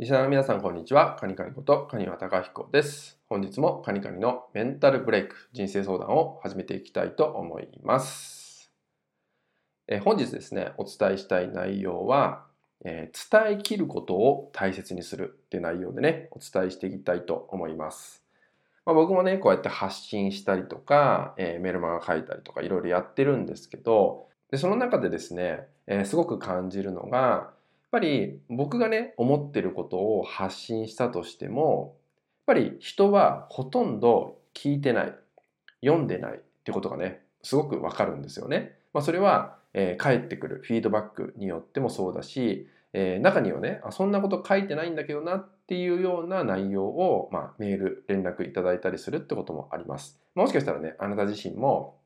リスナーの皆さん、こんにちは。カニカニこと、カニワタカヒコです。本日もカニカニのメンタルブレイク、人生相談を始めていきたいと思います。え本日ですね、お伝えしたい内容は、えー、伝えきることを大切にするっていう内容でね、お伝えしていきたいと思います。まあ、僕もね、こうやって発信したりとか、えー、メルマガ書いたりとかいろいろやってるんですけど、でその中でですね、えー、すごく感じるのが、っぱり僕がね思ってることを発信したとしてもやっぱり人はほとんど聞いてない読んでないってことがねすごくわかるんですよね。まあ、それは、えー、返ってくるフィードバックによってもそうだし、えー、中にはねあそんなこと書いてないんだけどなっていうような内容を、まあ、メール連絡いただいたりするってこともあります。もしかしたらねあなた自身も、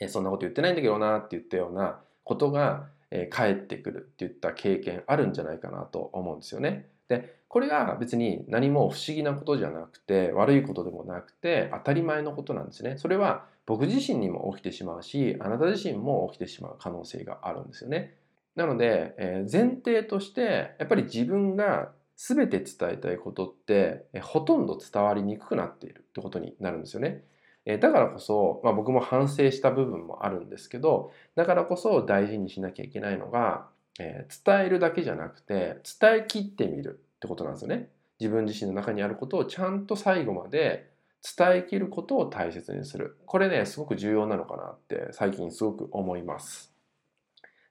えー、そんなこと言ってないんだけどなって言ったようなことがえー、帰ってくるっていった経験あるんじゃないかなと思うんですよね。でこれが別に何も不思議なことじゃなくて悪いことでもなくて当たり前のことなんですね。それは僕自身にも起きてしまうしあなた自身も起きてしまう可能性があるんですよね。なので、えー、前提としてやっぱり自分が全て伝えたいことって、えー、ほとんど伝わりにくくなっているってことになるんですよね。えだからこそ、まあ、僕も反省した部分もあるんですけどだからこそ大事にしなきゃいけないのが、えー、伝えるだけじゃなくて伝えきってみるってことなんですよね。自分自身の中にあることをちゃんと最後まで伝えきることを大切にする。これね、すごく重要なのかなって最近すごく思います。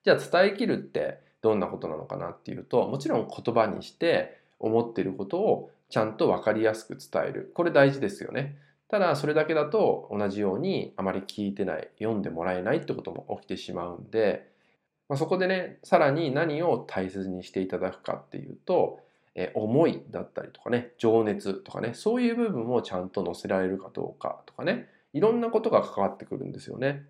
じゃあ伝えきるってどんなことなのかなっていうと、もちろん言葉にして思ってることをちゃんと分かりやすく伝える。これ大事ですよね。ただそれだけだと同じようにあまり聞いてない読んでもらえないってことも起きてしまうんで、まあ、そこでねさらに何を大切にしていただくかっていうと、え思いだったりとかね情熱とかねそういう部分をちゃんと載せられるかどうかとかねいろんなことが関わってくるんですよね。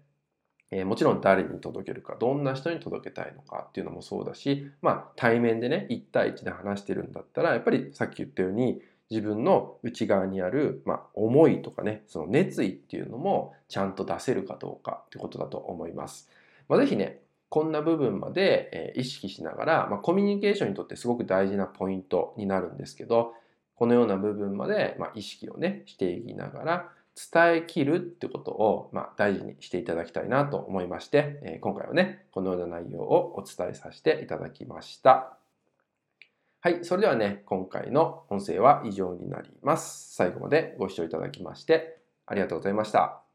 えー、もちろん誰に届けるかどんな人に届けたいのかっていうのもそうだしまあ対面でね1対1で話してるんだったらやっぱりさっき言ったように自分の内側にある、まあ、思いとかねその熱意っていうのもちゃんと出せるかどうかってことだと思います。まあ、ぜひねこんな部分まで意識しながら、まあ、コミュニケーションにとってすごく大事なポイントになるんですけどこのような部分まで、まあ、意識をねしていきながら伝えきるってことを、まあ、大事にしていただきたいなと思いまして、え今回はねこのような内容をお伝えさせていただきました。はい。それではね、今回の音声は以上になります。最後までご視聴いただきましてありがとうございました。